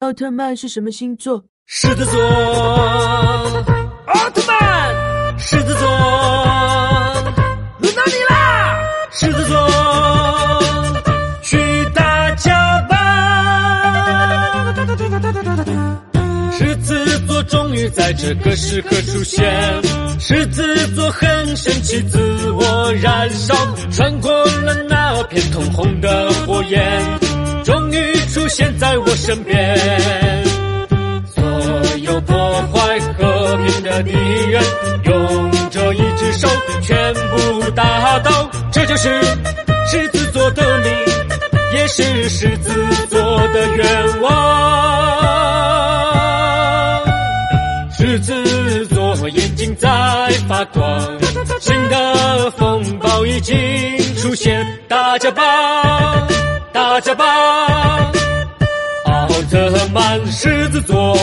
奥特曼是什么星座？狮子座。奥特曼，狮子座。轮到你啦！狮子座，去打架吧！狮子座终于在这个时刻出现，狮子座很生气，自我燃烧，穿过了那片通红的火焰，出现在我身边。所有破坏和平的敌人，用这一只手全部打倒。这就是狮子座的你，也是狮子座的愿望。狮子座眼睛在发光，新的风暴已经出现，大家吧，大家吧，特曼狮子座，